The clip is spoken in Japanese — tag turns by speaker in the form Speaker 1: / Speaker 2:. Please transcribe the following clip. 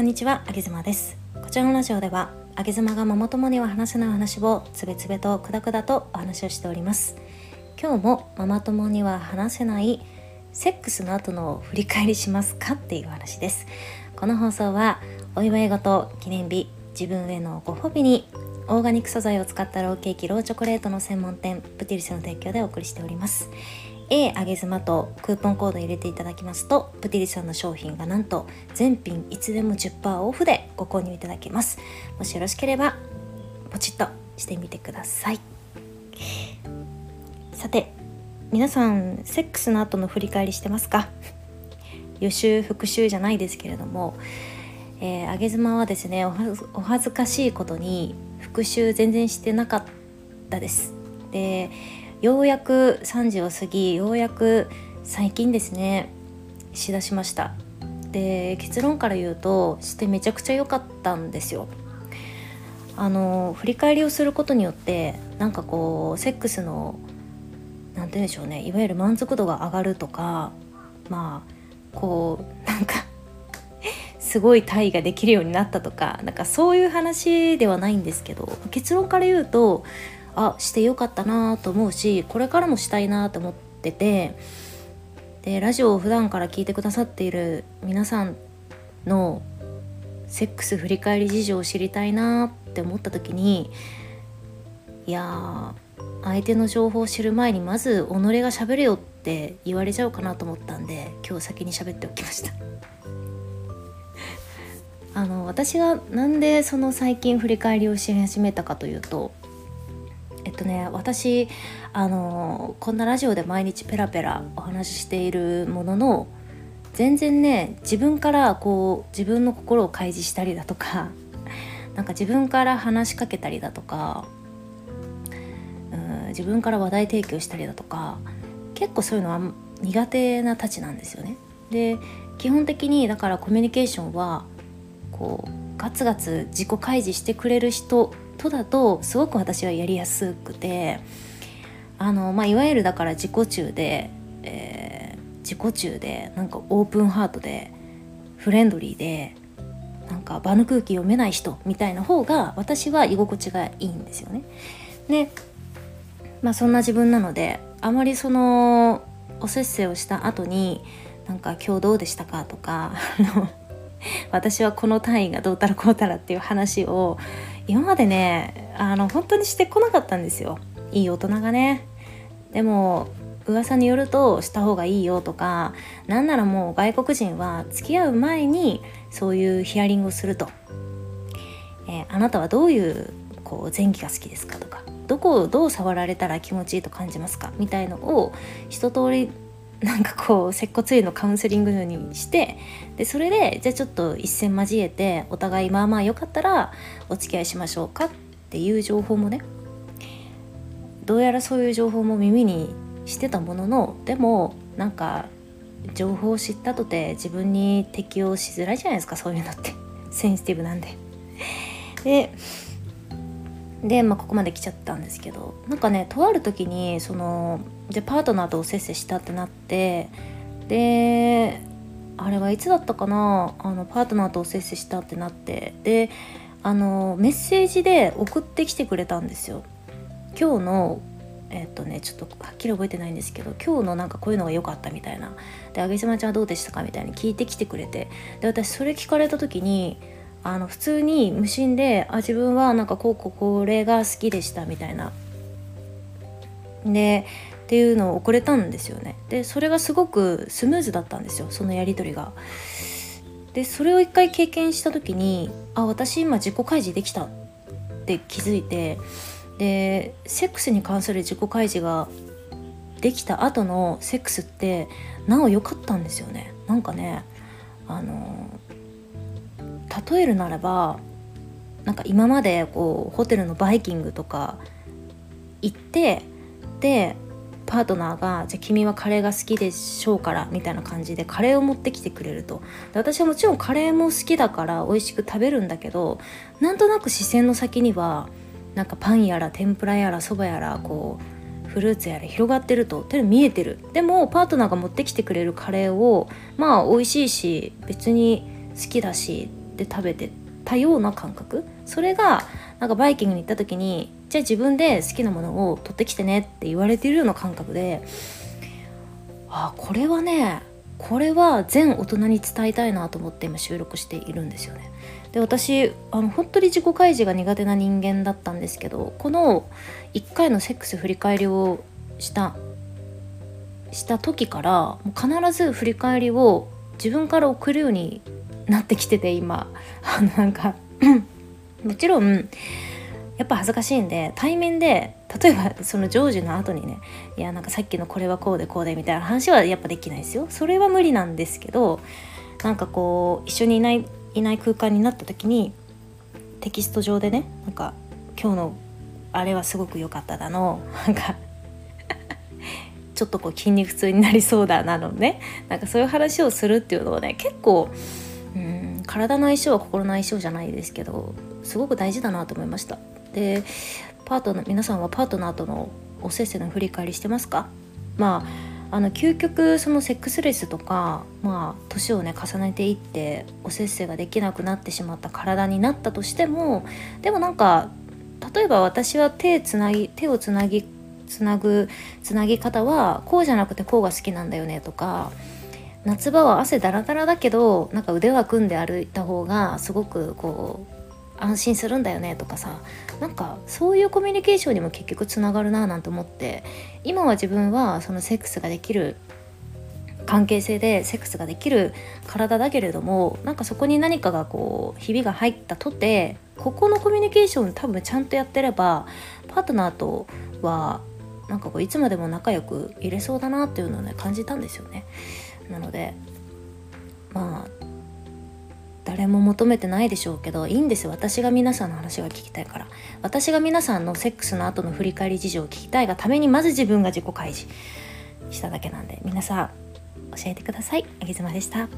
Speaker 1: こんにちは、あげずまです。こちらのラジオではあげずまがママ友には話せない話をつべつべとくだくだとお話をしております。今日もママ友には話せないセックスの後の振り返りしますかっていう話です。この放送はお祝い事記念日自分へのご褒美にオーガニック素材を使ったローケーキローチョコレートの専門店プティリスの提供でお送りしております。A あげ妻とクーポンコード入れていただきますとプティリさんの商品がなんと全品いつでも10%オフでご購入いただけます。もしよろしければポチッとしてみてください。さて皆さんセックスの後の振り返りしてますか？予習復習じゃないですけれども、えー、あげ妻はですねお恥ずかしいことに復習全然してなかったです。でようやく3時を過ぎようやく最近ですねしだしました。で結論から言うとしてめちゃくちゃ良かったんですよ。あの振り返りをすることによってなんかこうセックスの何て言うんでしょうねいわゆる満足度が上がるとかまあこうなんかすごい体位ができるようになったとかなんかそういう話ではないんですけど結論から言うとあしてよかったなと思うしこれからもしたいなと思っててでラジオを普段から聞いてくださっている皆さんのセックス振り返り事情を知りたいなって思った時にいや相手の情報を知る前にまず己がしゃべれよって言われちゃうかなと思ったんで今日先に喋っておきました。あの私がなんでその最近振り返りをし始めたかというととね私あのこんなラジオで毎日ペラペラお話ししているものの全然ね自分からこう自分の心を開示したりだとか なんか自分から話しかけたりだとかうん自分から話題提供したりだとか結構そういうのは苦手なたちなんですよね。で基本的にだからコミュニケーションはこうガツガツ自己開示してくれる人とだとすごく私はやりやすくてあの、まあ、いわゆるだから自己中で、えー、自己中でなんかオープンハートでフレンドリーでなんか場の空気読めない人みたいな方が私は居心地がいいんですよね。でまあそんな自分なのであまりそのおせっせをした後になんか今日どうでしたかとか私はこの単位がどうたらこうたらっていう話を今までねあの本当にしてこなかったんですよ。いい大人がね。でも噂によるとした方がいいよとかなんならもう外国人は付き合う前にそういうヒアリングをすると、えー、あなたはどういうこう前期が好きですかとかどこをどう触られたら気持ちいいと感じますかみたいのを一通りなんかこう接骨院のカウンセリングにしてでそれでじゃあちょっと一戦交えてお互いまあまあよかったらお付き合いしましょうかっていう情報もねどうやらそういう情報も耳にしてたもののでもなんか情報を知ったとて自分に適応しづらいじゃないですかそういうのって センシティブなんで。でで、まあ、ここまで来ちゃったんですけどなんかねとある時にそのでパートナーとおせっせしたってなってであれはいつだったかなあのパートナーとおせっせしたってなってであのメッセージで送ってきてくれたんですよ今日のえっとねちょっとはっきり覚えてないんですけど今日のなんかこういうのが良かったみたいなで「あげちまちゃんはどうでしたか?」みたいに聞いてきてくれてで私それ聞かれた時にあの普通に無心であ自分はなんかこうこうこれが好きでしたみたいな。でっていうのを送れたんですよね。でそれがすごくスムーズだったんですよそのやり取りが。でそれを一回経験した時にあ私今自己開示できたって気づいてでセックスに関する自己開示ができた後のセックスってなお良かったんですよね。なんかねあの例えるならばなんか今までこうホテルのバイキングとか行ってでパートナーが「じゃあ君はカレーが好きでしょうから」みたいな感じでカレーを持ってきてくれると。で私はもちろんカレーも好きだから美味しく食べるんだけどなんとなく視線の先にはなんかパンやら天ぷらやらそばやらこうフルーツやら広がってると手見えてる。でもパートナーが持ってきてくれるカレーをまあ美味しいし別に好きだしっで食べてたような感覚？それがなんかバイキングに行った時にじゃあ自分で好きなものを取ってきてねって言われてるような感覚であこれはねこれは全大人に伝えたいなと思って今収録しているんですよね。で私あの本当に自己開示が苦手な人間だったんですけどこの1回のセックス振り返りをしたした時からもう必ず振り返りを自分から送るようになってきてて今。あのなんか もちろんやっぱ恥ずかしいんで対面で例えばその成就の後にねいやなんかさっきのこれはこうでこうでみたいな話はやっぱできないですよ。それは無理なんですけどなんかこう一緒にいないいない空間になった時にテキスト上でねなんか今日のあれはすごく良かっただのなんか ちょっとこう筋肉痛になりそうだなのねなんかそういう話をするっていうのはね結構体の相性は心の相性じゃないですけどすごく大事だなと思いました。でパートナー皆さんはパートナーとのおせっせの振り返りしてますか？まああの究極そのセックスレスとかまあ年をね重ねていっておせっせができなくなってしまった体になったとしてもでもなんか例えば私は手つなぎ手をつなぎつなぐつなぎ方はこうじゃなくてこうが好きなんだよねとか夏場は汗だらだらだけどなんか腕は組んで歩いた方がすごくこう安心するんだよねとかさなんかそういうコミュニケーションにも結局つながるななんて思って今は自分はそのセックスができる関係性でセックスができる体だけれどもなんかそこに何かがこうひびが入ったとてここのコミュニケーション多分ちゃんとやってればパートナーとはなんかこういつまでも仲良くいれそうだなっていうのをね感じたんですよね。なのでまあ誰も求めてないでしょうけどいいんです私が皆さんの話が聞きたいから。私が皆さんのセックスの後の振り返り事情を聞きたいがためにまず自分が自己開示しただけなんで皆さん教えてください。あげずまでした。